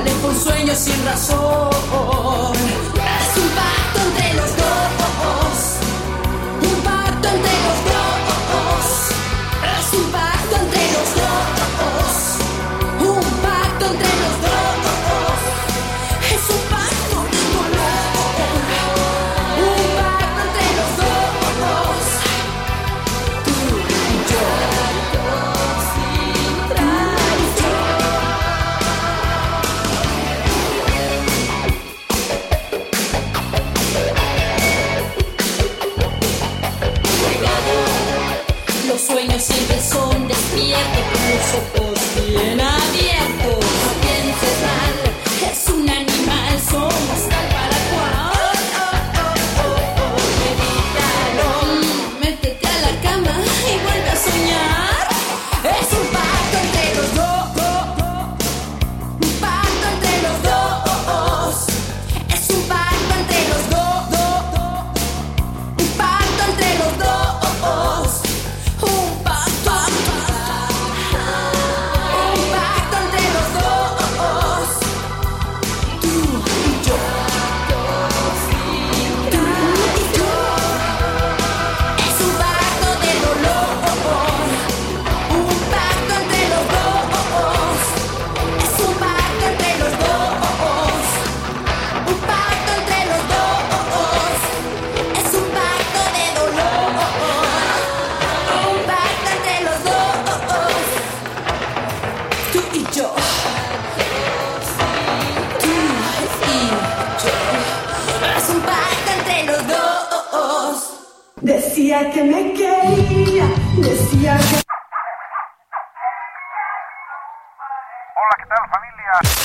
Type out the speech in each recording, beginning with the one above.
sale por sueños sin razón.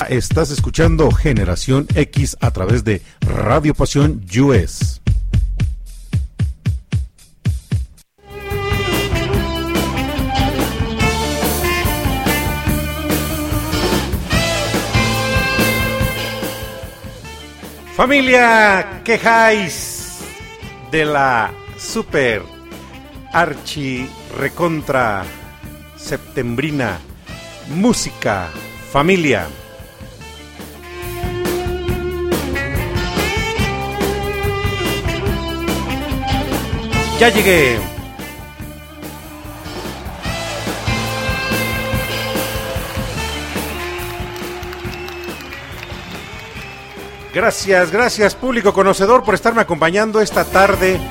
Estás escuchando Generación X a través de Radio Pasión US. Familia, quejáis de la super archi recontra septembrina música familia. Ya llegué. Gracias, gracias público conocedor por estarme acompañando esta tarde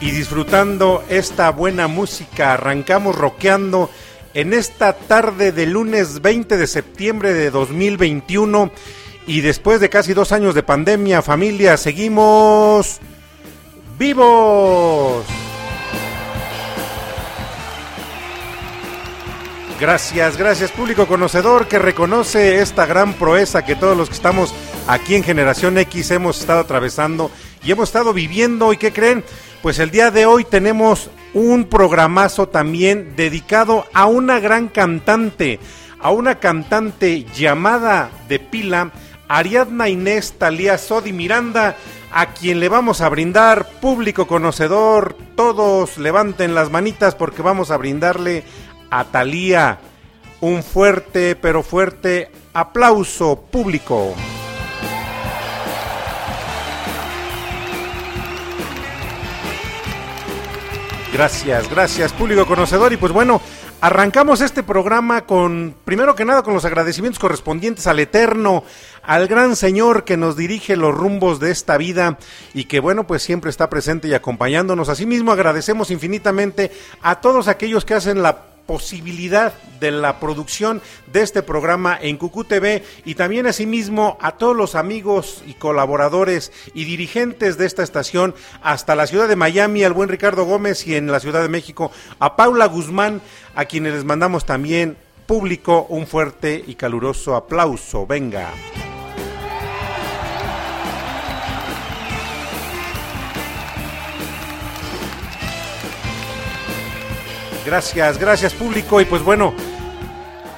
y disfrutando esta buena música. Arrancamos rockeando en esta tarde de lunes 20 de septiembre de 2021 y después de casi dos años de pandemia, familia, seguimos vivos. Gracias, gracias público conocedor que reconoce esta gran proeza que todos los que estamos aquí en Generación X hemos estado atravesando y hemos estado viviendo. ¿Y qué creen? Pues el día de hoy tenemos un programazo también dedicado a una gran cantante, a una cantante llamada de pila, Ariadna Inés Talía Sodi Miranda, a quien le vamos a brindar, público conocedor, todos levanten las manitas porque vamos a brindarle a Talía un fuerte, pero fuerte aplauso público. Gracias, gracias público conocedor y pues bueno, arrancamos este programa con, primero que nada, con los agradecimientos correspondientes al Eterno, al gran Señor que nos dirige los rumbos de esta vida y que bueno, pues siempre está presente y acompañándonos. Asimismo agradecemos infinitamente a todos aquellos que hacen la posibilidad de la producción de este programa en Cucú TV y también asimismo a todos los amigos y colaboradores y dirigentes de esta estación hasta la ciudad de Miami, al buen Ricardo Gómez y en la Ciudad de México a Paula Guzmán, a quienes les mandamos también público un fuerte y caluroso aplauso. Venga. Gracias, gracias público. Y pues bueno,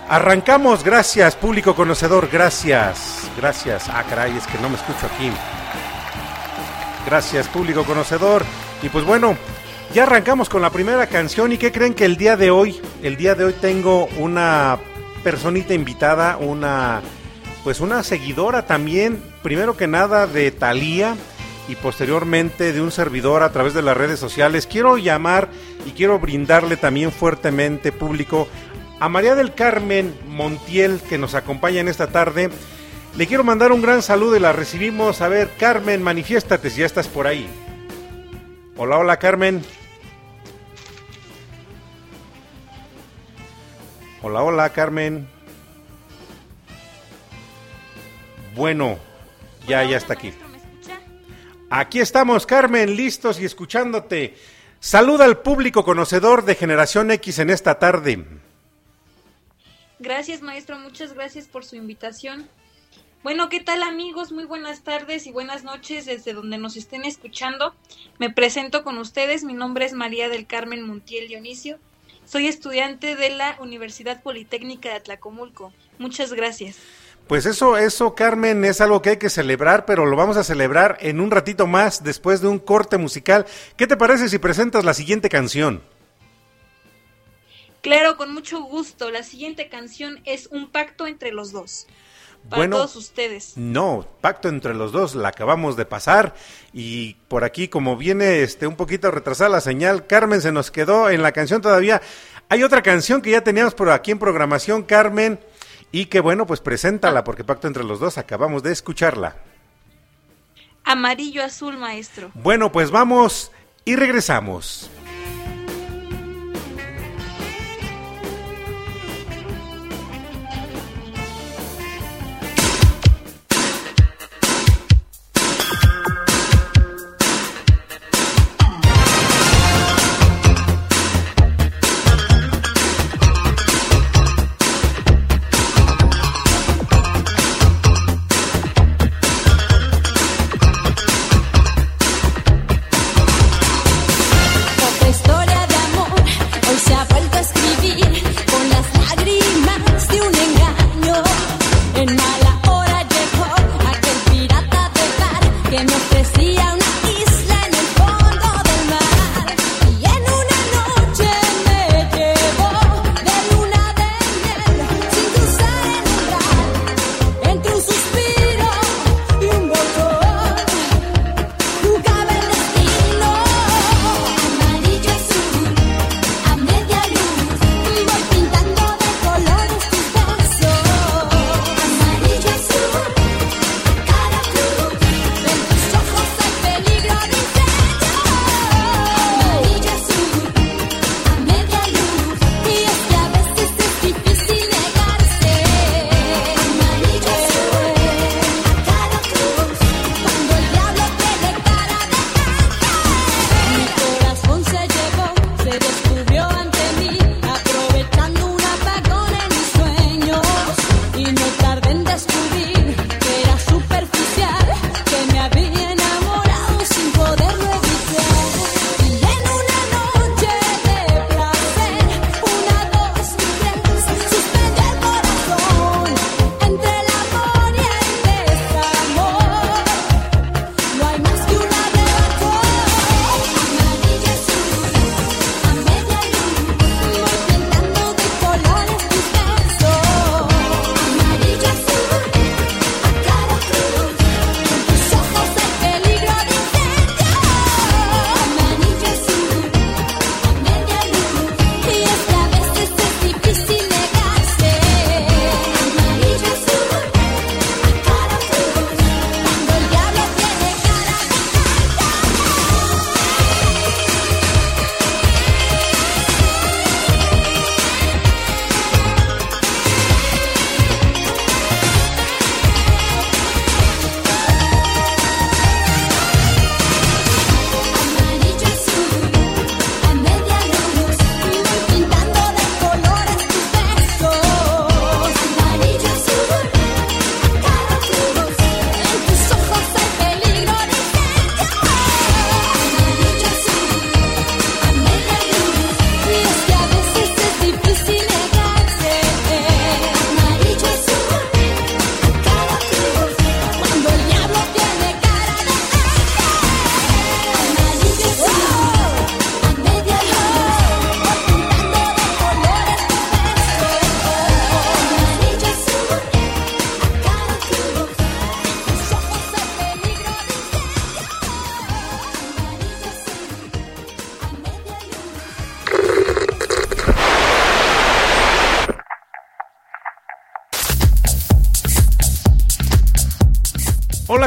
arrancamos. Gracias público conocedor. Gracias, gracias. Ah, caray, es que no me escucho aquí. Gracias público conocedor. Y pues bueno, ya arrancamos con la primera canción. ¿Y qué creen que el día de hoy, el día de hoy tengo una personita invitada, una pues una seguidora también, primero que nada de Thalía y posteriormente de un servidor a través de las redes sociales. Quiero llamar y quiero brindarle también fuertemente público a María del Carmen Montiel que nos acompaña en esta tarde. Le quiero mandar un gran saludo y la recibimos. A ver, Carmen, manifiéstate si ya estás por ahí. Hola, hola, Carmen. Hola, hola, Carmen. Bueno, ya, ya está aquí. Aquí estamos, Carmen, listos y escuchándote. Saluda al público conocedor de Generación X en esta tarde. Gracias, maestro. Muchas gracias por su invitación. Bueno, ¿qué tal amigos? Muy buenas tardes y buenas noches desde donde nos estén escuchando. Me presento con ustedes. Mi nombre es María del Carmen Montiel Dionisio. Soy estudiante de la Universidad Politécnica de Atlacomulco. Muchas gracias. Pues eso, eso, Carmen, es algo que hay que celebrar, pero lo vamos a celebrar en un ratito más después de un corte musical. ¿Qué te parece si presentas la siguiente canción? Claro, con mucho gusto. La siguiente canción es Un pacto entre los dos. Para Bueno. todos ustedes. No, pacto entre los dos, la acabamos de pasar y por aquí como viene este un poquito retrasada la señal, Carmen se nos quedó en la canción todavía. Hay otra canción que ya teníamos por aquí en programación, Carmen, y que bueno, pues preséntala porque pacto entre los dos acabamos de escucharla. Amarillo azul, maestro. Bueno, pues vamos y regresamos.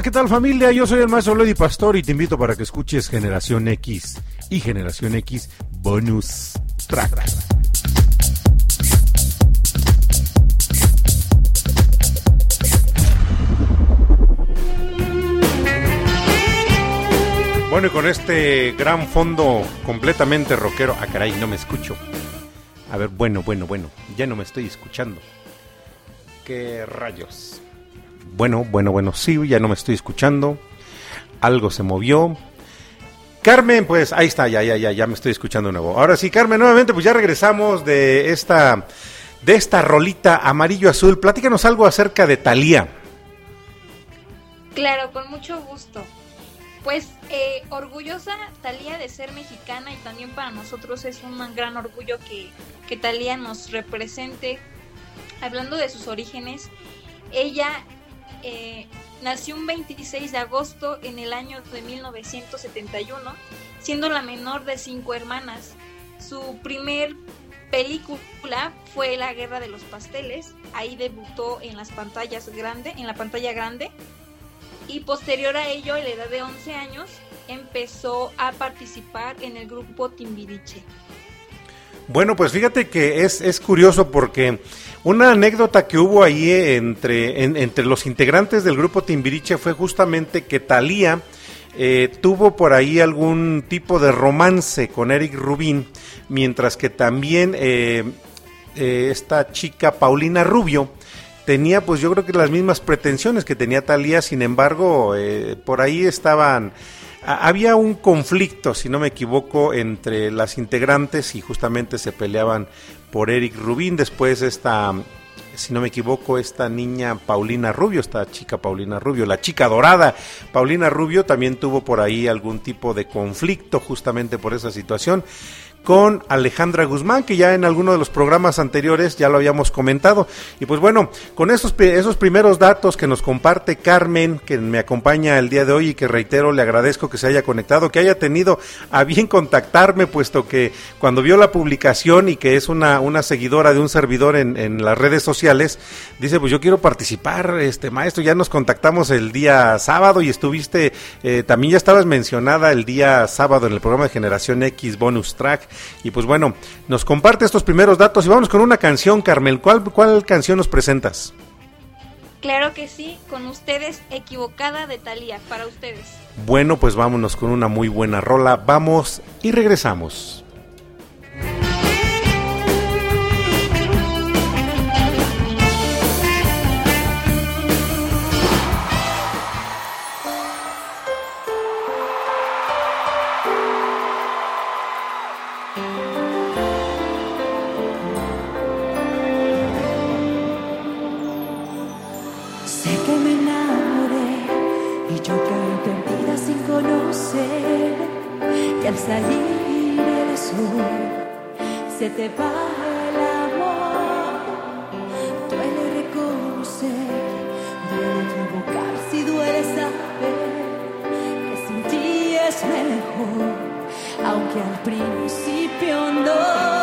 ¿Qué tal familia? Yo soy el maestro Lady Pastor y te invito para que escuches Generación X y Generación X Bonus Track. Bueno, y con este gran fondo completamente rockero. Ah, caray, no me escucho. A ver, bueno, bueno, bueno. Ya no me estoy escuchando. ¿Qué rayos? Bueno, bueno, bueno, sí, ya no me estoy escuchando. Algo se movió. Carmen, pues ahí está, ya, ya, ya, ya me estoy escuchando de nuevo. Ahora sí, Carmen, nuevamente, pues ya regresamos de esta, de esta rolita amarillo azul. Platícanos algo acerca de Thalía. Claro, con mucho gusto. Pues eh, orgullosa Talía de ser mexicana y también para nosotros es un gran orgullo que, que Talía nos represente. Hablando de sus orígenes, ella eh, nació un 26 de agosto en el año de 1971, siendo la menor de cinco hermanas. Su primer película fue La Guerra de los Pasteles. Ahí debutó en las pantallas en la pantalla grande y posterior a ello, a la edad de 11 años, empezó a participar en el grupo Timbiriche. Bueno, pues fíjate que es, es curioso porque una anécdota que hubo ahí entre, en- entre los integrantes del grupo Timbiriche fue justamente que Thalía eh, tuvo por ahí algún tipo de romance con Eric Rubín, mientras que también eh, eh, esta chica Paulina Rubio tenía pues yo creo que las mismas pretensiones que tenía Talía, sin embargo, eh, por ahí estaban había un conflicto, si no me equivoco, entre las integrantes y justamente se peleaban por Eric Rubín, después esta si no me equivoco, esta niña Paulina Rubio, esta chica Paulina Rubio, la chica dorada Paulina Rubio también tuvo por ahí algún tipo de conflicto justamente por esa situación con Alejandra Guzmán, que ya en alguno de los programas anteriores ya lo habíamos comentado. Y pues bueno, con esos, esos primeros datos que nos comparte Carmen, que me acompaña el día de hoy y que reitero, le agradezco que se haya conectado, que haya tenido a bien contactarme, puesto que cuando vio la publicación y que es una, una seguidora de un servidor en, en las redes sociales, dice, pues yo quiero participar, este maestro, ya nos contactamos el día sábado y estuviste, eh, también ya estabas mencionada el día sábado en el programa de Generación X Bonus Track. Y pues bueno, nos comparte estos primeros datos y vamos con una canción, Carmel. ¿Cuál, cuál canción nos presentas? Claro que sí, con ustedes, equivocada de Talía, para ustedes. Bueno, pues vámonos con una muy buena rola. Vamos y regresamos. Se te va el amor. Duele reconocer, duele equivocarse y duele saber que sin ti es mejor, aunque al principio no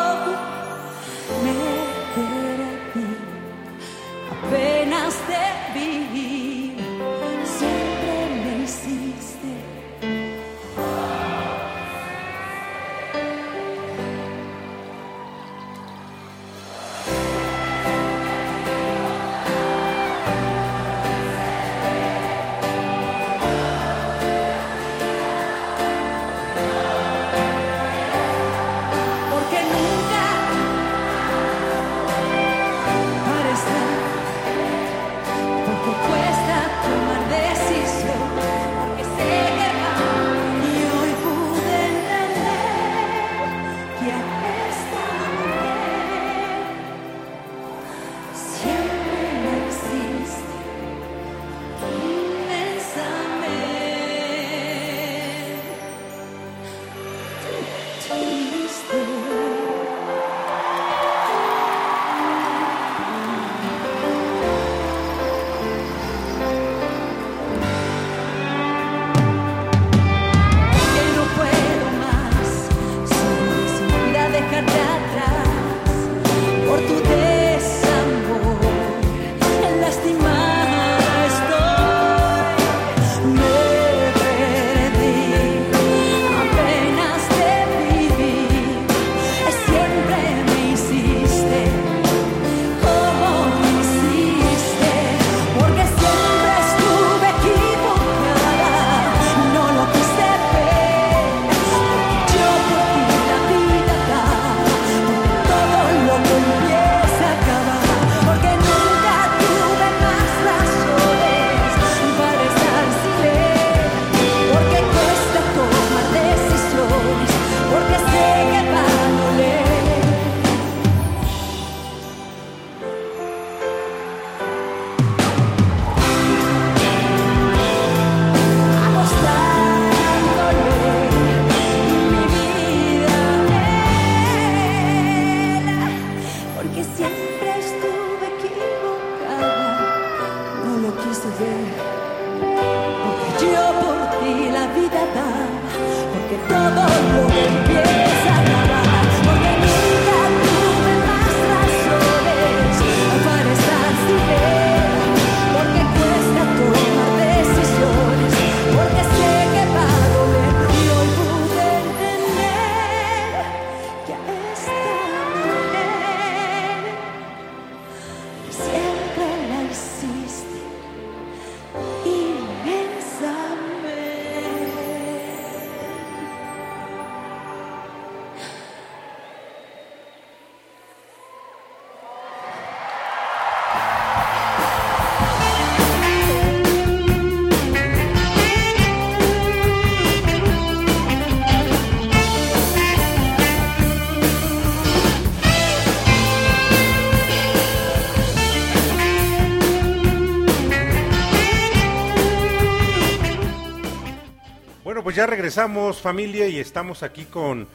ya regresamos familia y estamos aquí con,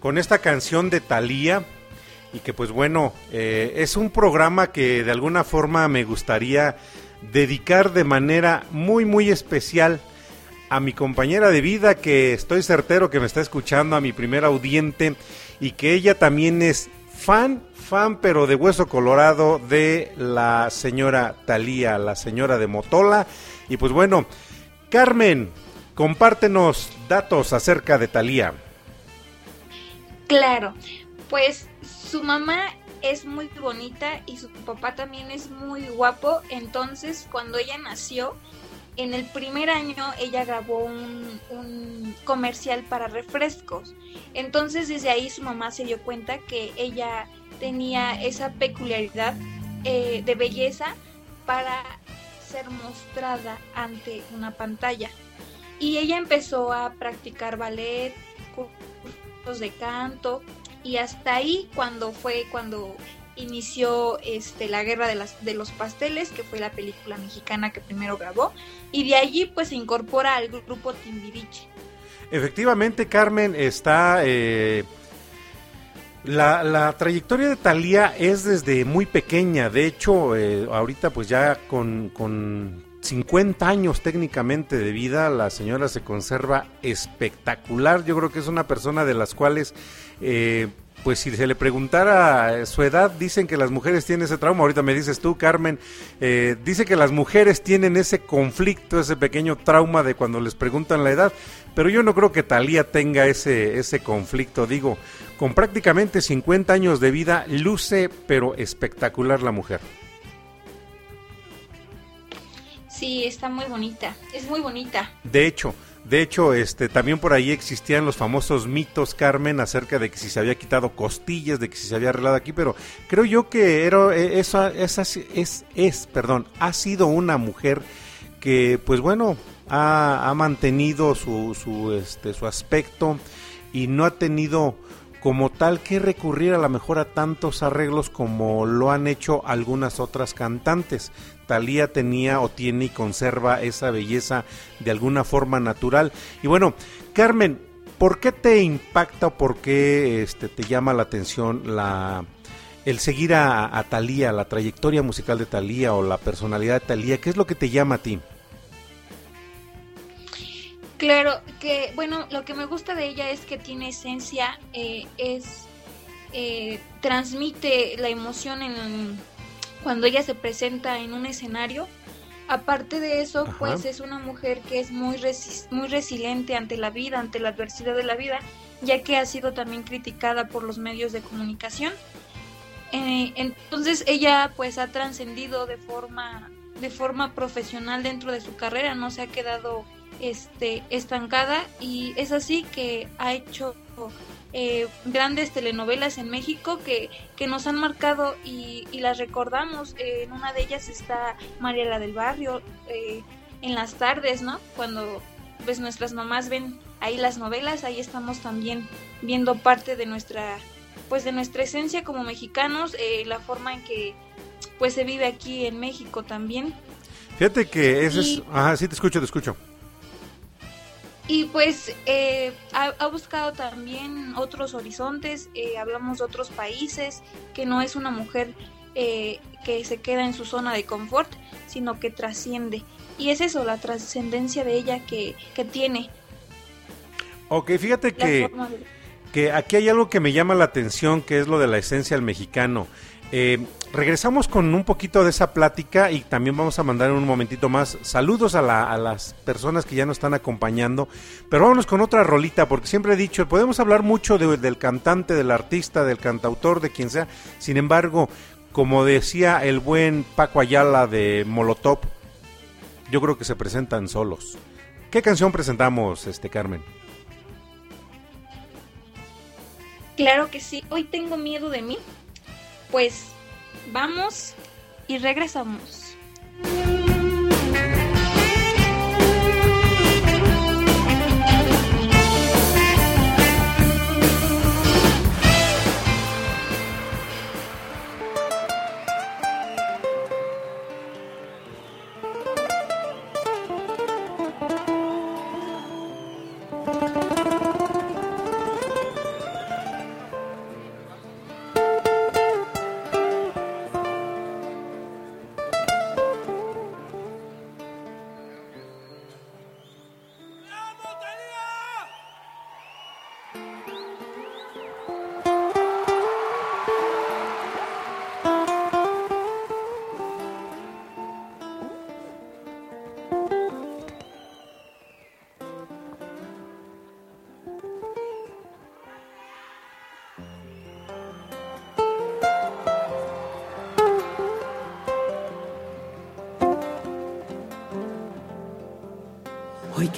con esta canción de Thalía. Y que pues bueno, eh, es un programa que de alguna forma me gustaría dedicar de manera muy muy especial a mi compañera de vida que estoy certero que me está escuchando, a mi primer audiente y que ella también es fan, fan pero de hueso colorado de la señora Thalía, la señora de Motola. Y pues bueno, Carmen, compártenos datos acerca de Thalía. Claro, pues su mamá es muy bonita y su papá también es muy guapo. Entonces, cuando ella nació, en el primer año ella grabó un, comercial para refrescos. Entonces, desde ahí su mamá se dio cuenta que ella tenía esa peculiaridad eh, de belleza para ser mostrada ante una pantalla. Y ella empezó a practicar ballet, cursos de canto y hasta ahí cuando fue cuando inició este la guerra de las de los pasteles que fue la película mexicana que primero grabó y de allí pues se incorpora al grupo Timbiriche. Efectivamente, Carmen, está... eh, la, la trayectoria de Thalía es desde muy pequeña, de hecho, eh, ahorita pues ya con, con 50 años técnicamente de vida, la señora se conserva espectacular, yo creo que es una persona de las cuales... eh, pues si se le preguntara su edad, dicen que las mujeres tienen ese trauma. Ahorita me dices tú, Carmen, eh, dice que las mujeres tienen ese conflicto, ese pequeño trauma de cuando les preguntan la edad. Pero yo no creo que Talía tenga ese, ese conflicto. Digo, con prácticamente 50 años de vida, luce pero espectacular la mujer. Sí está muy bonita es muy bonita. De hecho, de hecho, este, también por ahí existían los famosos mitos, Carmen, acerca de que si se había quitado costillas, de que si se había arreglado aquí, pero creo yo que era, eh, esa, esa es, es, es, perdón, ha sido una mujer que, pues bueno, ha, ha mantenido su, su, este, su aspecto y no ha tenido como tal que recurrir a lo mejor a tantos arreglos como lo han hecho algunas otras cantantes. Talía tenía o tiene y conserva esa belleza de alguna forma natural. Y bueno, Carmen, ¿por qué te impacta o por qué este, te llama la atención la, el seguir a, a Talía, la trayectoria musical de Talía o la personalidad de Talía? ¿Qué es lo que te llama a ti? Claro, que bueno, lo que me gusta de ella es que tiene esencia, eh, es eh, transmite la emoción en cuando ella se presenta en un escenario. Aparte de eso, Ajá. pues es una mujer que es muy resi- muy resiliente ante la vida, ante la adversidad de la vida, ya que ha sido también criticada por los medios de comunicación. Eh, entonces ella pues ha trascendido de forma de forma profesional dentro de su carrera, no se ha quedado este, estancada y es así que ha hecho eh, grandes telenovelas en México que, que nos han marcado y, y las recordamos. Eh, en una de ellas está María la del Barrio, eh, en las tardes, ¿no? Cuando pues nuestras mamás ven ahí las novelas, ahí estamos también viendo parte de nuestra pues de nuestra esencia como mexicanos, eh, la forma en que pues se vive aquí en México también. Fíjate que ese es... Ajá, sí, te escucho, te escucho. Y pues eh, ha, ha buscado también otros horizontes, eh, hablamos de otros países, que no es una mujer eh, que se queda en su zona de confort, sino que trasciende. Y es eso, la trascendencia de ella que, que tiene. Ok, fíjate que, de- que aquí hay algo que me llama la atención, que es lo de la esencia del mexicano. Eh, regresamos con un poquito de esa plática y también vamos a mandar en un momentito más saludos a, la- a las personas que ya nos están acompañando. Pero vámonos con otra rolita, porque siempre he dicho, podemos hablar mucho de- del cantante, del artista, del cantautor, de quien sea. Sin embargo, como decía el buen Paco Ayala de Molotov, yo creo que se presentan solos. ¿Qué canción presentamos, este Carmen? Claro que sí. Hoy tengo miedo de mí. Pues vamos y regresamos.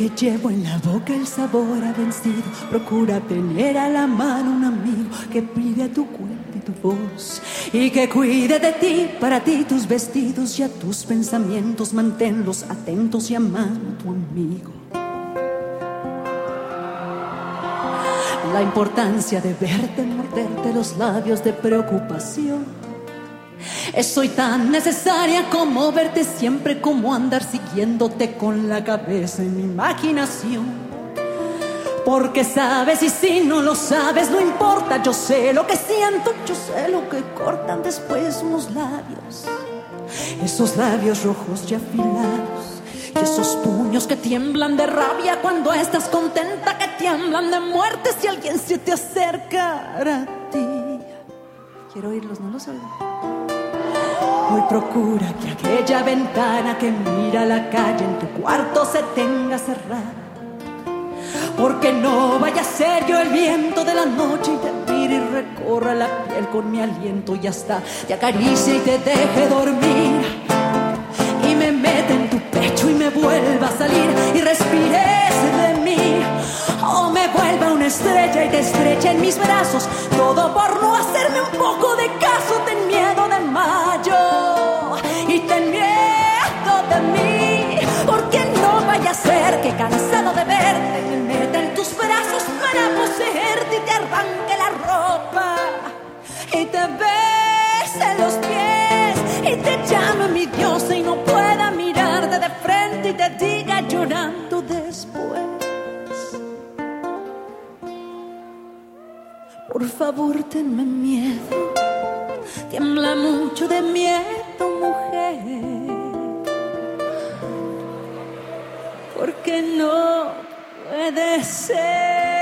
Que llevo en la boca el sabor a vencido, procura tener a la mano un amigo que pide a tu cuenta y tu voz y que cuide de ti, para ti tus vestidos y a tus pensamientos, manténlos atentos y a mano tu amigo. La importancia de verte morderte los labios de preocupación. Es hoy tan necesaria como verte siempre, como andar siguiéndote con la cabeza en mi imaginación. Porque sabes y si no lo sabes, no importa, yo sé lo que siento, yo sé lo que cortan después unos labios. Esos labios rojos y afilados. Y esos puños que tiemblan de rabia cuando estás contenta, que tiemblan de muerte si alguien se te acerca a ti. Quiero oírlos, no los oigo. Hoy procura que aquella ventana que mira la calle en tu cuarto se tenga cerrada. Porque no vaya a ser yo el viento de la noche y te mire y recorra la piel con mi aliento y hasta te acaricie y te deje dormir. Y me mete en tu pecho y me vuelva a salir y respires de mí. O me vuelva una estrella y te estreche en mis brazos. Todo por no hacerme un poco de caso. Ten miedo de mayo arranque la ropa. Y te bese los pies y te llame mi diosa y no pueda mirarte de frente y te diga llorando después. Por favor, tenme miedo. Tiembla mucho de miedo, mujer. Porque no puede ser.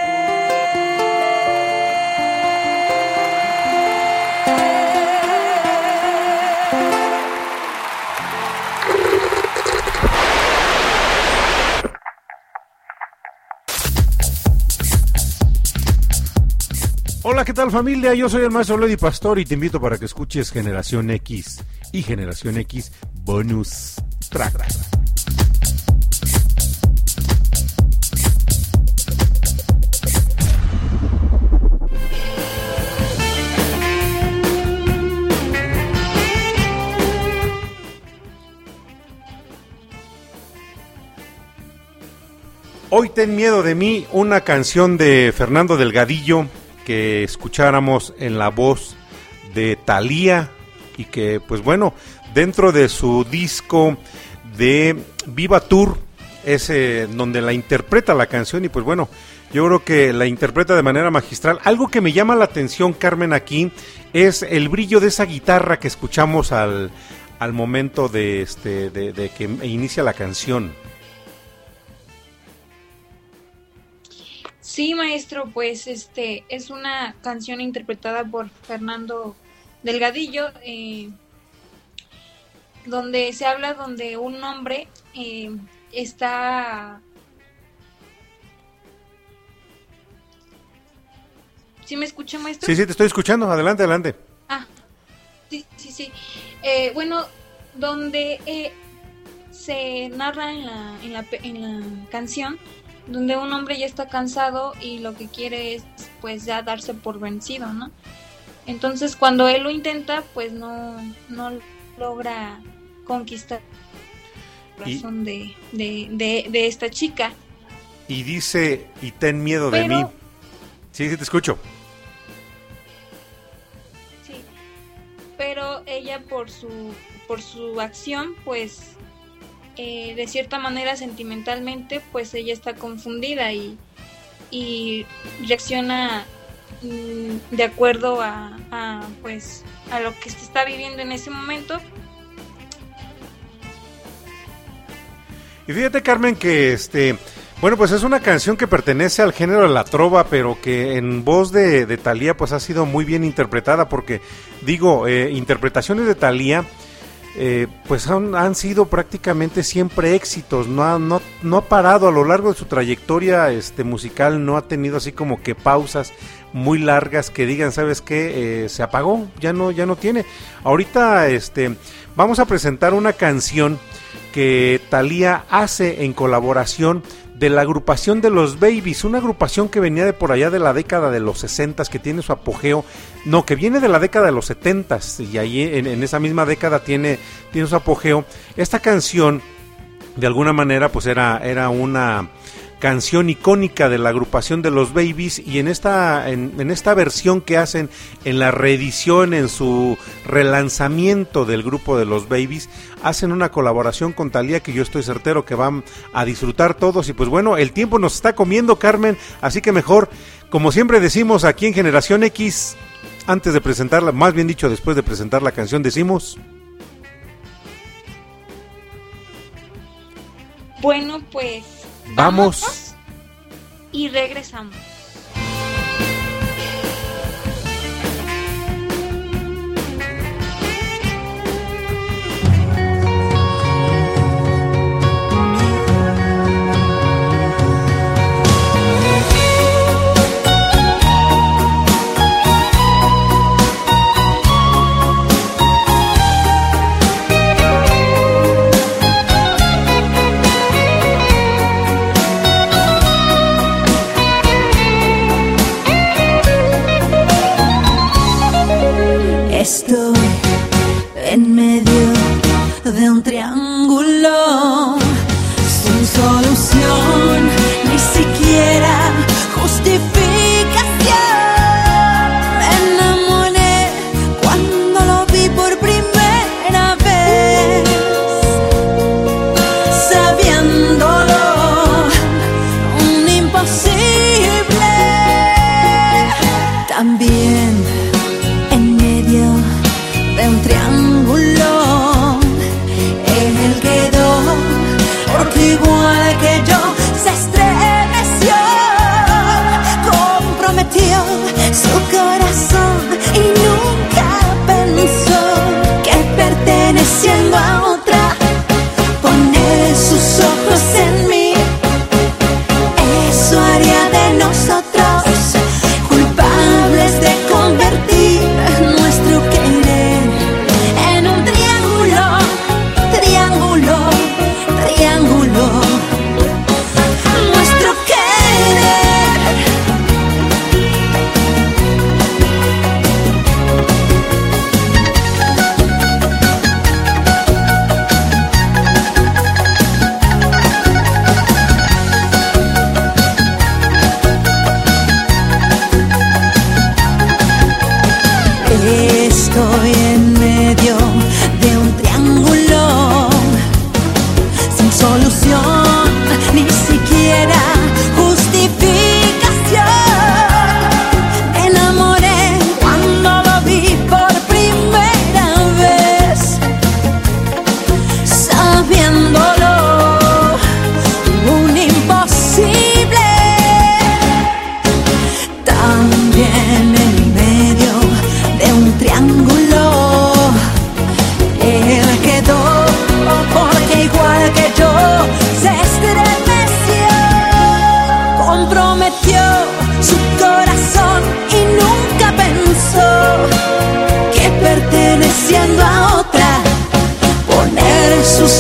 Hola, ¿qué tal familia? Yo soy el maestro Lady Pastor y te invito para que escuches Generación X y Generación X Bonus Track. Hoy ten miedo de mí, una canción de Fernando Delgadillo que escucháramos en la voz de Thalía y que pues bueno, dentro de su disco de Viva Tour es eh, donde la interpreta la canción y pues bueno, yo creo que la interpreta de manera magistral. Algo que me llama la atención, Carmen, aquí es el brillo de esa guitarra que escuchamos al, al momento de, este, de, de que inicia la canción. Sí, maestro, pues este es una canción interpretada por Fernando Delgadillo, eh, donde se habla donde un hombre eh, está... ¿Sí me escucha, maestro? Sí, sí, te estoy escuchando. Adelante, adelante. Ah, sí, sí, sí. Eh, bueno, donde eh, se narra en la, en, la, en la canción, donde un hombre ya está cansado y lo que quiere es pues ya darse por vencido, ¿no? Entonces cuando él lo intenta, pues no, no logra conquistar el corazón de, de, de, de esta chica. Y dice, y ten miedo de mí. Sí, sí, te escucho. Sí. Pero ella por su por su acción, pues eh, de cierta manera sentimentalmente, pues ella está confundida y, y reacciona mm, de acuerdo a, a, pues a lo que se está viviendo en ese momento. Y fíjate, Carmen, que este. Bueno, pues es una canción que pertenece al género de la trova, pero que en voz de, de pues ha sido muy bien interpretada, porque digo, eh, interpretaciones de Thalía eh, pues han, sido prácticamente siempre éxitos, no ha, no, no ha parado a lo largo de su trayectoria este, musical, no ha tenido así como que pausas muy largas que digan, ¿sabes qué? Eh, se apagó, ya no, ya no tiene. Ahorita este, vamos a presentar una canción que Thalía hace en colaboración de la agrupación de los Babies, una agrupación que venía de por allá de la década de los 60 que tiene su apogeo, no, que viene de la década de los 70 y ahí en, esa misma década tiene, tiene su apogeo. Esta canción, de alguna manera, pues era, era una canción icónica de la agrupación de los Babies y en esta en, en, esta versión que hacen en la reedición en su relanzamiento del grupo de los Babies hacen una colaboración con Talía que yo estoy certero que van a disfrutar todos y pues bueno el tiempo nos está comiendo Carmen así que mejor como siempre decimos aquí en Generación X antes de presentarla más bien dicho después de presentar la canción decimos Bueno, pues Vamos. Y regresamos.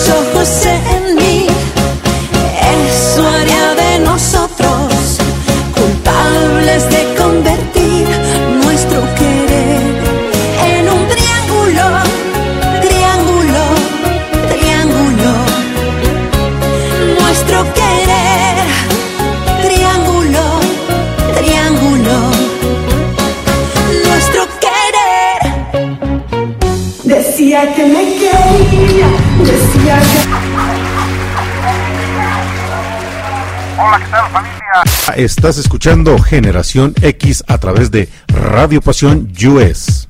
Poner sus Estás escuchando Generación X a través de Radio Pasión US.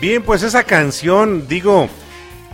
Bien, pues esa canción, digo,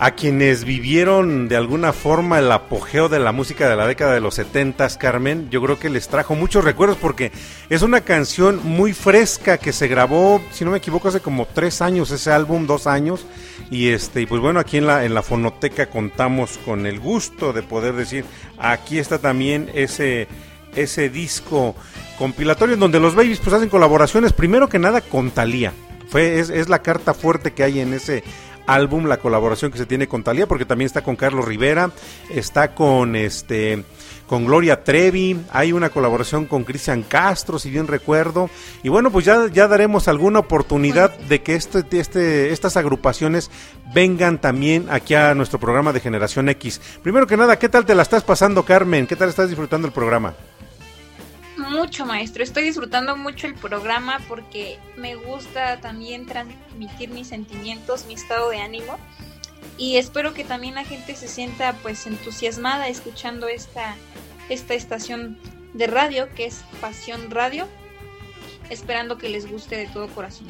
a quienes vivieron de alguna forma el apogeo de la música de la década de los 70, Carmen, yo creo que les trajo muchos recuerdos porque es una canción muy fresca que se grabó, si no me equivoco, hace como tres años ese álbum, dos años. Y este, y pues bueno, aquí en la, en la fonoteca contamos con el gusto de poder decir, aquí está también ese, ese disco compilatorio en donde los babies pues hacen colaboraciones, primero que nada con Thalía. Fue, es, es la carta fuerte que hay en ese álbum, la colaboración que se tiene con Talía, porque también está con Carlos Rivera, está con este con Gloria Trevi, hay una colaboración con Cristian Castro, si bien recuerdo, y bueno, pues ya, ya daremos alguna oportunidad de que este, este, estas agrupaciones vengan también aquí a nuestro programa de Generación X. Primero que nada, ¿qué tal te la estás pasando, Carmen? ¿Qué tal estás disfrutando el programa? Mucho, maestro. Estoy disfrutando mucho el programa porque me gusta también transmitir mis sentimientos, mi estado de ánimo. Y espero que también la gente se sienta pues entusiasmada escuchando esta, esta estación de radio que es Pasión Radio. Esperando que les guste de todo corazón.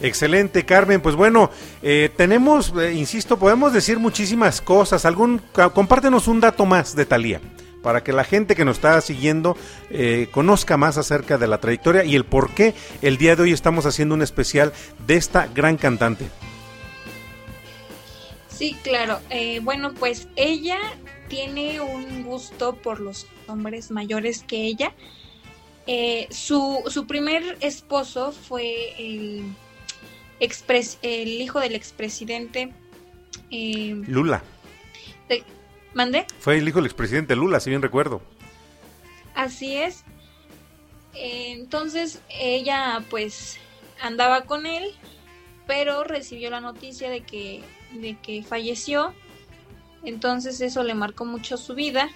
Excelente, Carmen. Pues bueno, eh, tenemos, eh, insisto, podemos decir muchísimas cosas. Algún, compártenos un dato más de Talía para que la gente que nos está siguiendo eh, conozca más acerca de la trayectoria y el por qué el día de hoy estamos haciendo un especial de esta gran cantante. Sí, claro. Eh, bueno, pues ella tiene un gusto por los hombres mayores que ella. Eh, su, su primer esposo fue el, expres, el hijo del expresidente Lula. de- ¿Mandé? Fue el hijo del expresidente Lula, si bien recuerdo. Así es. Entonces ella pues andaba con él, pero recibió la noticia de que, de que falleció. Entonces eso le marcó mucho su vida.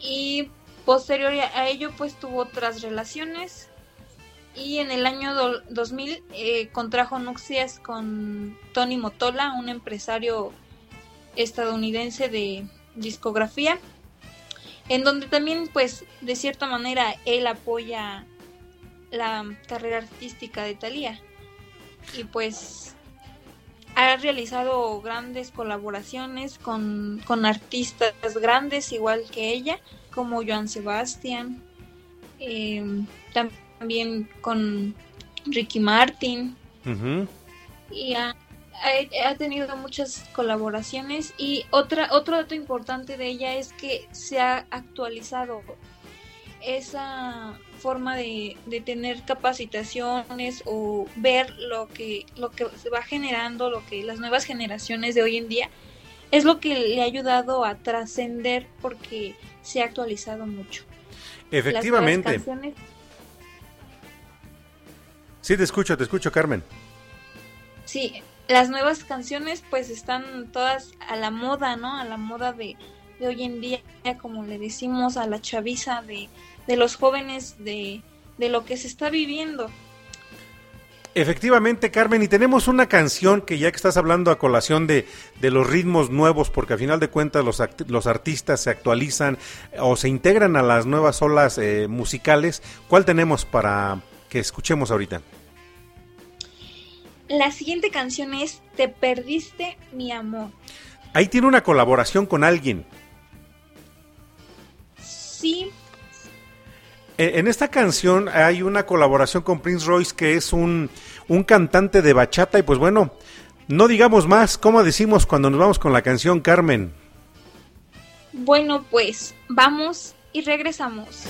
Y posterior a ello pues tuvo otras relaciones. Y en el año do- 2000 eh, contrajo nupcias con Tony Motola, un empresario estadounidense de discografía en donde también pues de cierta manera él apoya la carrera artística de Thalía. Y pues ha realizado grandes colaboraciones con, con artistas grandes igual que ella como Joan Sebastián eh, también con Ricky Martin. Y ha, ha- tenido muchas colaboraciones y otra otro dato importante de ella es que se ha actualizado esa forma de, de tener capacitaciones o ver lo que lo que se va generando lo que las nuevas generaciones de hoy en día es lo que le ha ayudado a trascender porque se ha actualizado mucho Las Efectivamente. canciones Sí, te escucho, te escucho, Carmen. Sí, las nuevas canciones pues están todas a la moda, ¿no? A la moda de, de hoy en día, como le decimos a la chaviza de, de los jóvenes, de, de lo que se está viviendo. Efectivamente, Carmen, y tenemos una canción que ya que estás hablando a colación de, de los ritmos nuevos, porque a final de cuentas los, los artistas se actualizan eh, o se integran a las nuevas olas eh, musicales, ¿cuál tenemos para que escuchemos ahorita? La siguiente canción es Te perdiste mi amor. Ahí tiene una colaboración con alguien. Sí. En esta canción hay una colaboración con Prince Royce, que es un, un cantante de bachata. Y pues bueno, no digamos más, ¿cómo decimos cuando nos vamos con la canción, Carmen? Bueno, pues vamos y regresamos.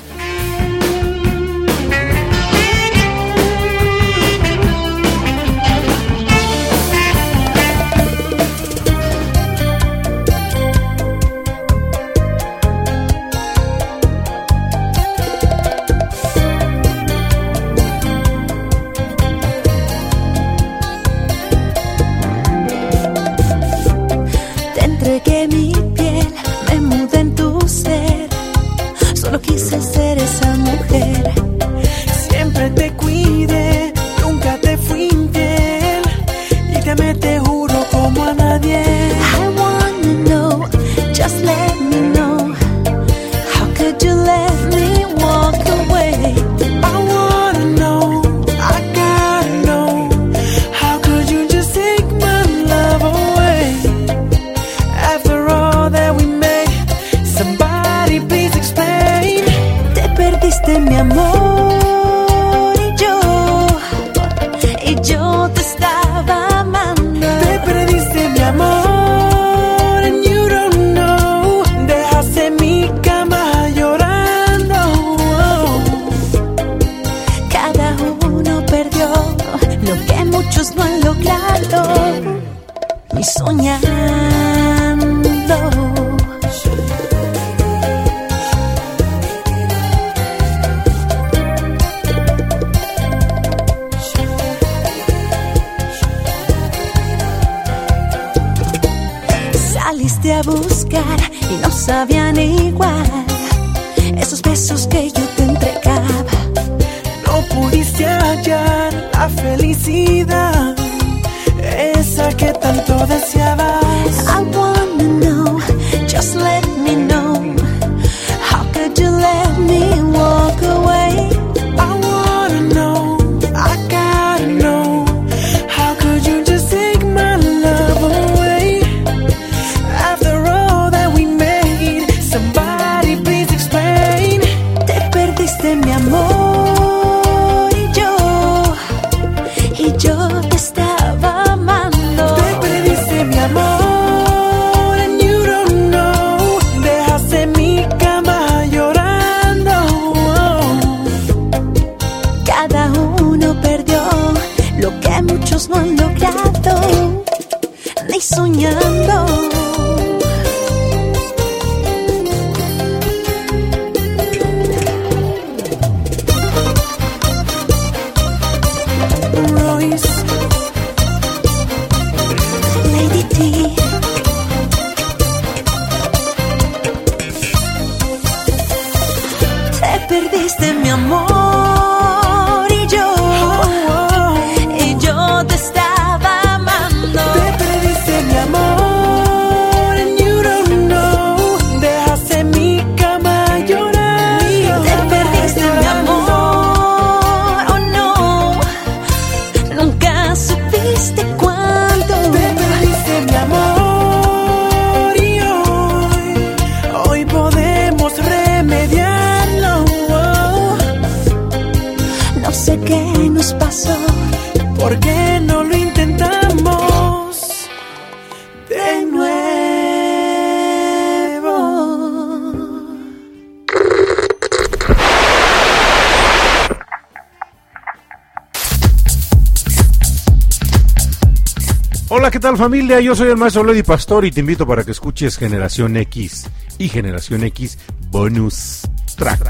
familia? Yo soy el maestro Lady Pastor y te invito para que escuches Generación X y Generación X Bonus Track.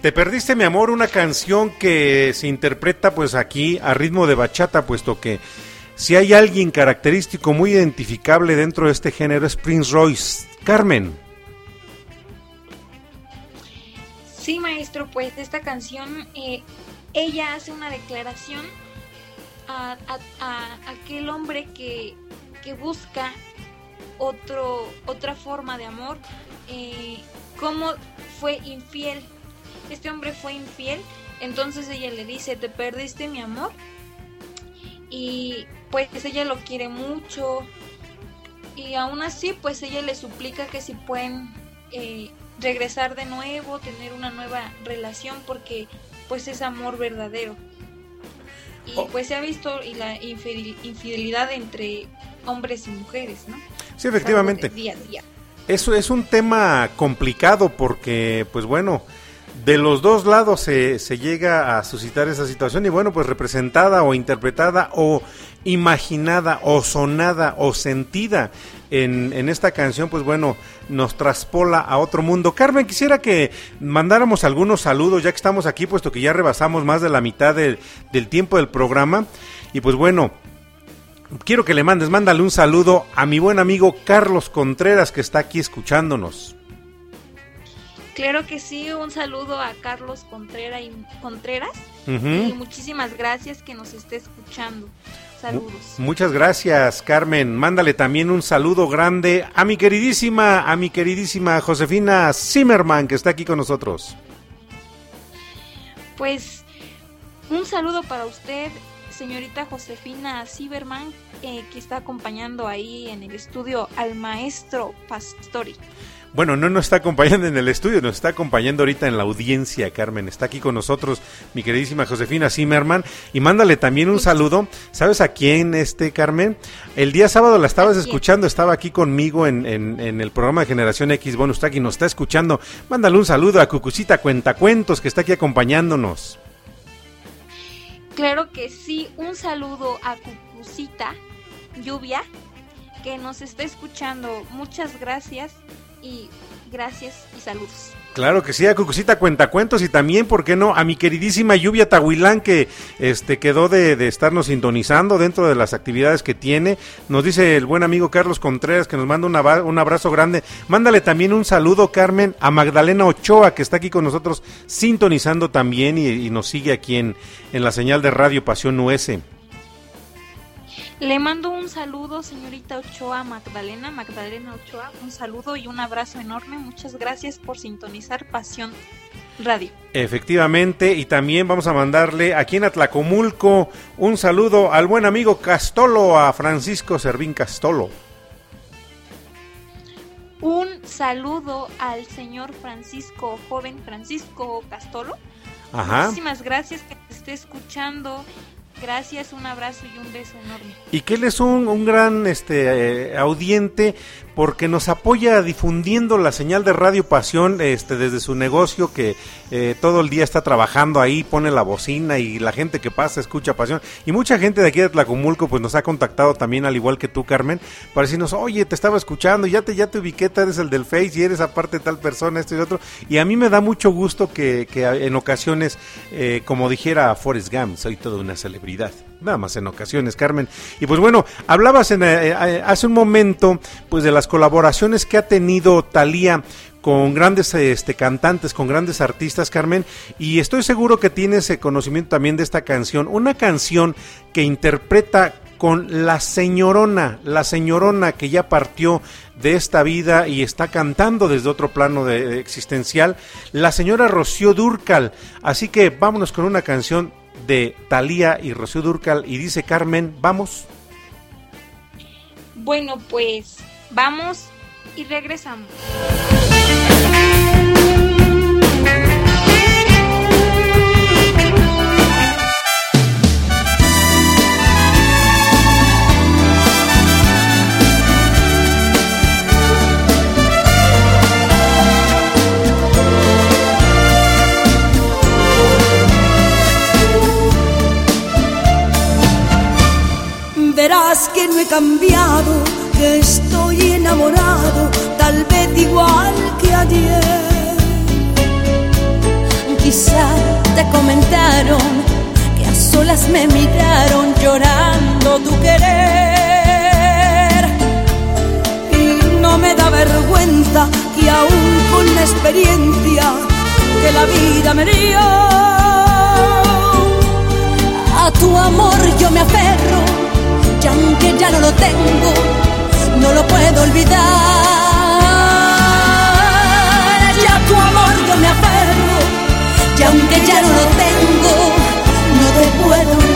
Te perdiste, mi amor, una canción que se interpreta pues aquí a ritmo de bachata, puesto que si hay alguien característico muy identificable dentro de este género es Prince Royce. Carmen. Sí, maestro, pues esta canción eh, ella hace una declaración a, aquel hombre que, que, busca otro, otra forma de amor, eh, cómo fue infiel. Este hombre fue infiel, entonces ella le dice, te perdiste mi amor. Y pues ella lo quiere mucho y aún así pues ella le suplica que si pueden eh, regresar de nuevo, tener una nueva relación porque pues es amor verdadero. Y oh. pues se ha visto y la infidelidad entre hombres y mujeres, ¿no? Sí, efectivamente. Eso es un tema complicado porque pues bueno, de los dos lados se, se llega a suscitar esa situación y bueno, pues representada o interpretada o imaginada o sonada o sentida en, en esta canción, pues bueno, nos traspola a otro mundo. Carmen, quisiera que mandáramos algunos saludos ya que estamos aquí, puesto que ya rebasamos más de la mitad del- del tiempo del programa. Y pues bueno, quiero que le mandes, mándale un saludo a mi buen amigo Carlos Contreras que está aquí escuchándonos. Claro que sí, un saludo a Carlos Contreras y, Contreras y muchísimas gracias que nos esté escuchando. Saludos. Muchas gracias, Carmen. Mándale también un saludo grande a mi queridísima, a mi queridísima Josefina Zimmerman que está aquí con nosotros. Pues un saludo para usted, señorita Josefina Sieberman, eh, que está acompañando ahí en el estudio al maestro Pastori. Bueno, no nos está acompañando en el estudio, nos está acompañando ahorita en la audiencia, Carmen. Está aquí con nosotros mi queridísima Josefina Zimmerman. Y mándale también un saludo. ¿Sabes a quién, este, Carmen? El día sábado la estabas escuchando, estaba aquí conmigo en, en- en el programa de Generación X Bonus Track y nos está escuchando. Mándale un saludo a Cucucita Cuentacuentos, que está aquí acompañándonos. Claro que sí, un saludo a Cucucita Lluvia, que nos está escuchando. Muchas gracias y gracias y saludos. Claro que sí, a Cucucita Cuentacuentos y también, ¿por qué no? A mi queridísima Lluvia Tahuilán que este, quedó de, de estarnos sintonizando dentro de las actividades que tiene. Nos dice el buen amigo Carlos Contreras que nos manda un, abrazo grande. Mándale también un saludo, Carmen, a Magdalena Ochoa que está aquí con nosotros sintonizando también y, nos sigue aquí en, en la señal de Radio Pasión US. Le mando un saludo, señorita Ochoa Magdalena, Magdalena Ochoa, un saludo y un abrazo enorme. Muchas gracias por sintonizar Pasión Radio. Efectivamente, y también vamos a mandarle aquí en Atlacomulco un saludo al buen amigo Castolo, a Francisco Servín Castolo. Un saludo al señor Francisco, joven Francisco Castolo. Ajá. Muchísimas gracias que te esté escuchando. Gracias, un abrazo y un beso enorme. Y que él es un, un gran este eh, audiente porque nos apoya difundiendo la señal de Radio Pasión este desde su negocio que eh, todo el día está trabajando ahí, pone la bocina y la gente que pasa escucha Pasión. Y mucha gente de aquí de Tlacomulco pues nos ha contactado también al igual que tú Carmen para decirnos, oye, te estaba escuchando, ya te, ya te ubiqué, eres el del Face y eres aparte tal persona, esto y otro. Y a mí me da mucho gusto que, que en ocasiones, eh, como dijera Forrest Gump, soy toda una celebridad. Nada más en ocasiones, Carmen. Y pues bueno, hablabas eh, eh, hace un momento pues de las colaboraciones que ha tenido Talía con grandes este, cantantes, con grandes artistas, Carmen, y estoy seguro que tienes eh, conocimiento también de esta canción, una canción que interpreta con la señorona, la señorona que ya partió de esta vida y está cantando desde otro plano de existencial, la señora Rocío Durcal. Así que vámonos con una canción de Talía y Rocío Durcal y dice Carmen, vamos. Bueno, pues vamos y regresamos. Cambiado, que estoy enamorado, tal vez igual que ayer. Quizá te comentaron que a solas me miraron llorando tu querer. Y no me da vergüenza que aún con la experiencia que la vida me dio, a tu amor yo me aferro aunque ya no lo tengo, no lo puedo olvidar. Y a tu amor yo me aferro y aunque ya no lo tengo, no te puedo olvidar.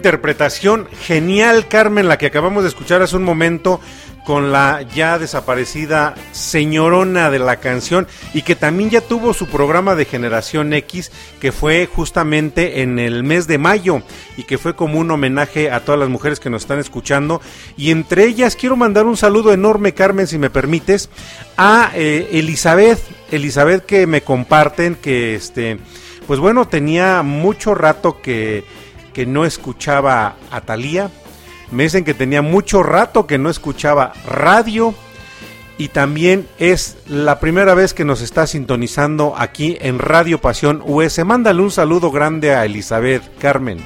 Interpretación genial, Carmen, la que acabamos de escuchar hace un momento con la ya desaparecida señorona de la canción y que también ya tuvo su programa de Generación X que fue justamente en el mes de mayo y que fue como un homenaje a todas las mujeres que nos están escuchando. Y entre ellas quiero mandar un saludo enorme Carmen si me permites a eh, Elizabeth Elizabeth que me comparten que este pues bueno tenía mucho rato que que no escuchaba a Thalía. Me dicen que tenía mucho rato que no escuchaba radio. Y también es la primera vez que nos está sintonizando aquí en Radio Pasión US. Mándale un saludo grande a Elizabeth Carmen.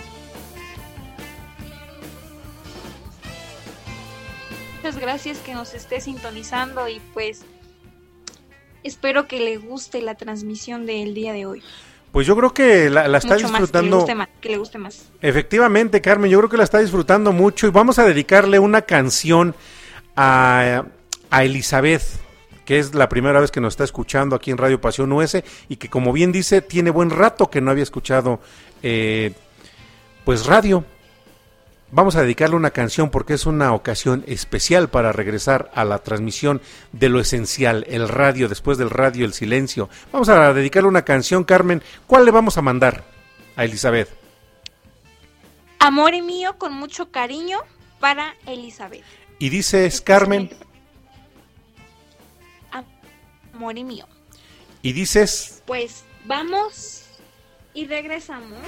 Muchas gracias que nos esté sintonizando y pues espero que le guste la transmisión del día de hoy. Pues yo creo que la, la está Mucho más, que le disfrutando. guste más, que le guste más. Efectivamente, Carmen, yo creo que la está disfrutando mucho y vamos a dedicarle una canción a, a Elizabeth, que es la primera vez que nos está escuchando aquí en Radio Pasión US y que como bien dice, tiene buen rato que no había escuchado eh, pues radio. Vamos a dedicarle una canción porque es una ocasión especial para regresar a la transmisión de lo esencial, el radio, después del radio, el silencio. Vamos a dedicarle una canción, Carmen. ¿Cuál le vamos a mandar a Elizabeth? Amor mío con mucho cariño para Elizabeth. Y dices, Carmen, Amor mío. y dices, Pues vamos y regresamos.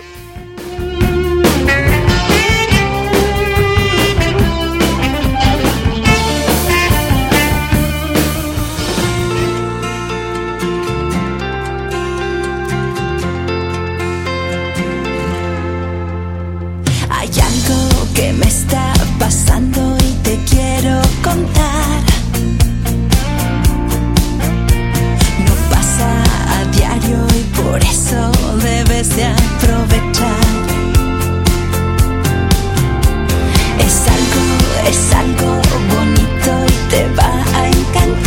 pasando y te quiero contar. No pasa a diario y por eso debes de aprovechar. Es algo, es algo bonito y te va a encantar.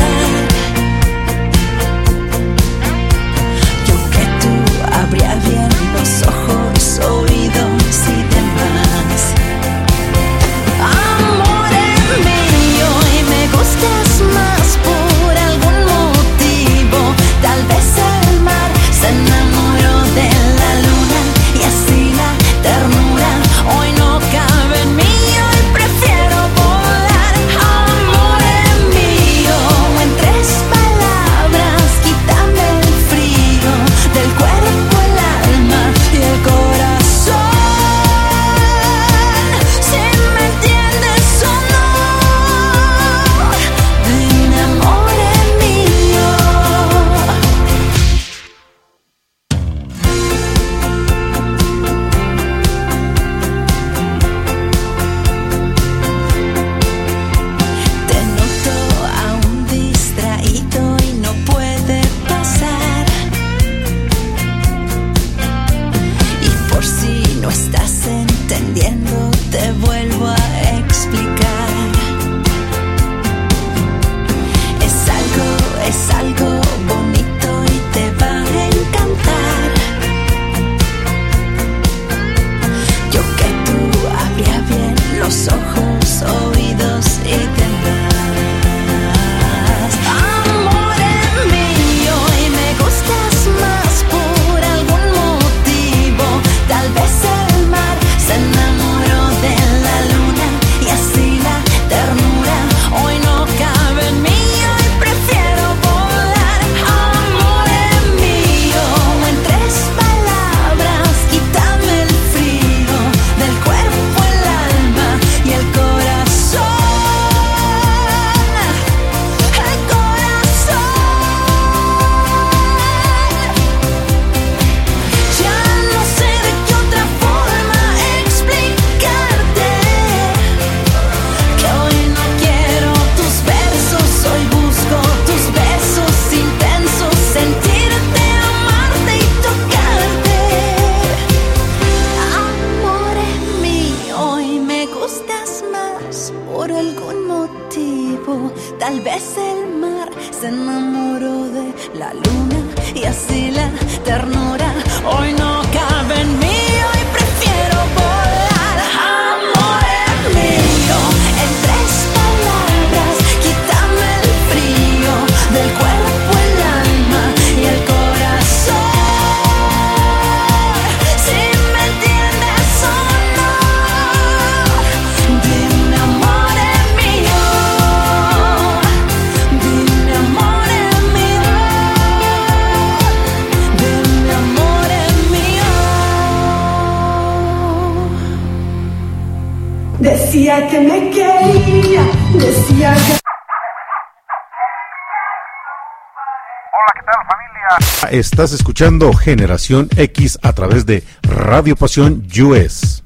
Estás escuchando Generación X a través de Radio Pasión US.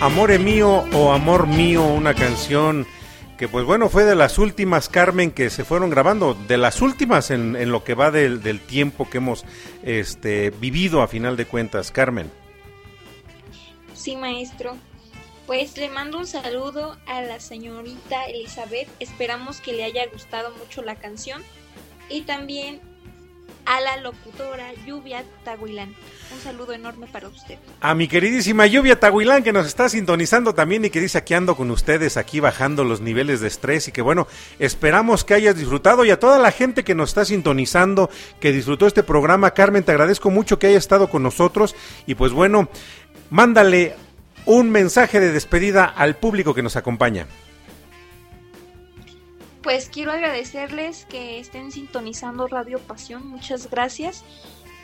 Amore mío o amor mío, una canción que pues bueno fue de las últimas Carmen que se fueron grabando, de las últimas en, en lo que va del, del tiempo que hemos este, vivido a final de cuentas, Carmen. Sí, maestro. Pues le mando un saludo a la señorita Elizabeth. Esperamos que le haya gustado mucho la canción. Y también a la locutora Lluvia Tahuilán. Un saludo enorme para usted. A mi queridísima Lluvia Tahuilán que nos está sintonizando también y que dice aquí ando con ustedes, aquí bajando los niveles de estrés y que bueno, esperamos que hayas disfrutado y a toda la gente que nos está sintonizando, que disfrutó este programa, Carmen, te agradezco mucho que hayas estado con nosotros y pues bueno, mándale un mensaje de despedida al público que nos acompaña. Pues quiero agradecerles que estén sintonizando Radio Pasión. Muchas gracias.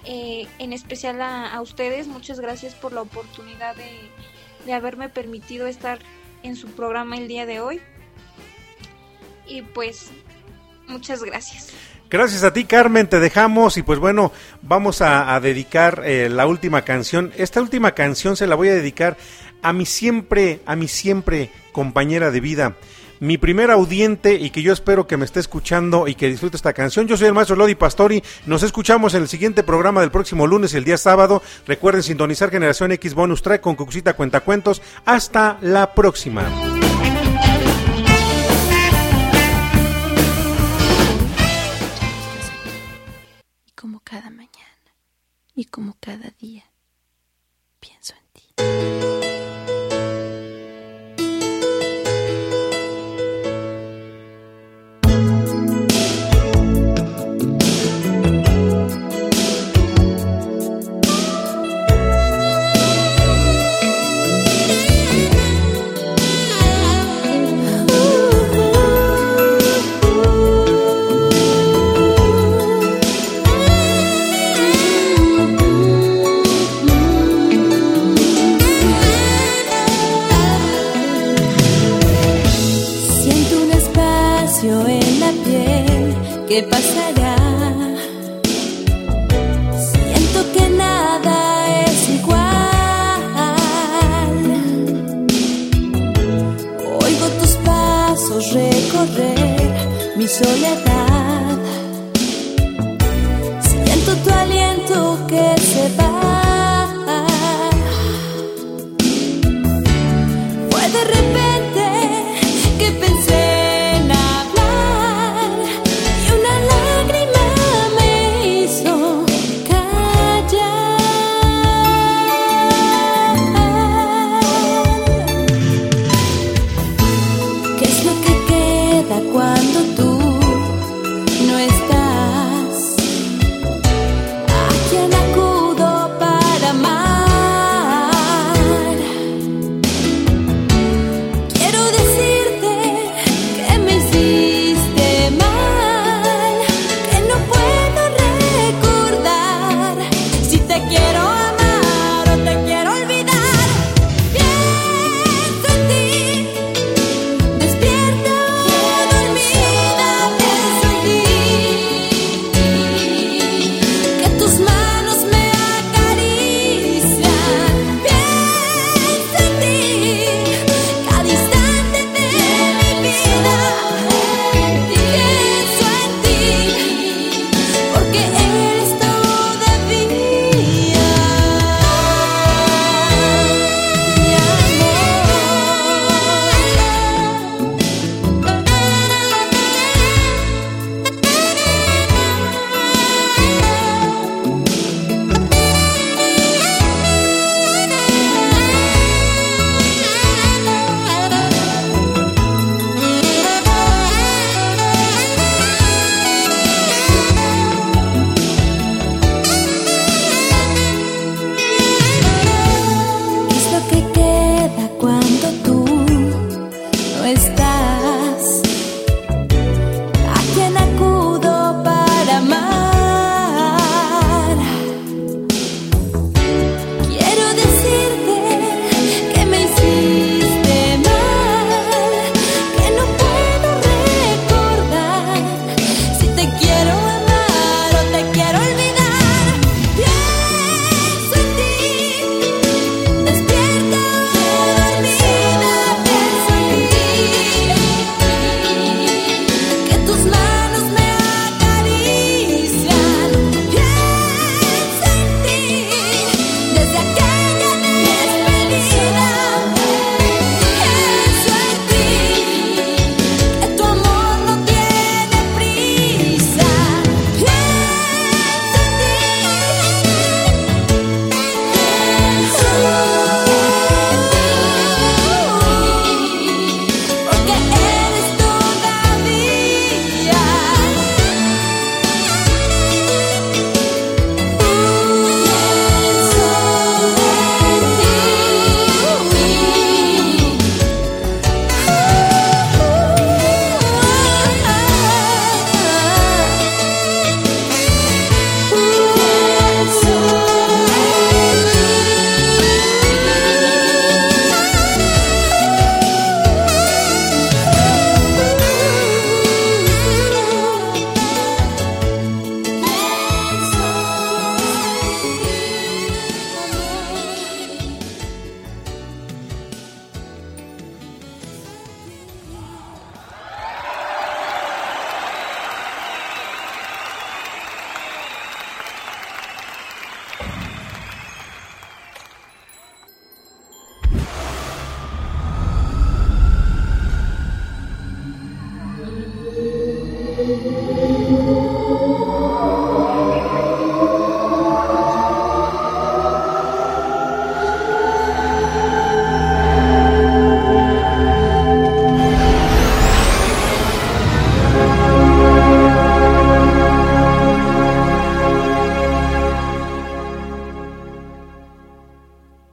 Eh, en especial a, a ustedes, muchas gracias por la oportunidad de, de haberme permitido estar en su programa el día de hoy. Y pues, muchas gracias. Gracias a ti, Carmen, te dejamos y pues bueno, vamos a, a dedicar eh, la última canción. Esta última canción se la voy a dedicar a mi siempre, a mi siempre compañera de vida, mi primer audiente y que yo espero que me esté escuchando y que disfrute esta canción. Yo soy el maestro Lodi Pastori. Nos escuchamos en el siguiente programa del próximo lunes, el día sábado. Recuerden sintonizar Generación X Bonus Track con Cuxita Cuentacuentos. Hasta la próxima. Y como cada mañana y como cada día, pienso en ti.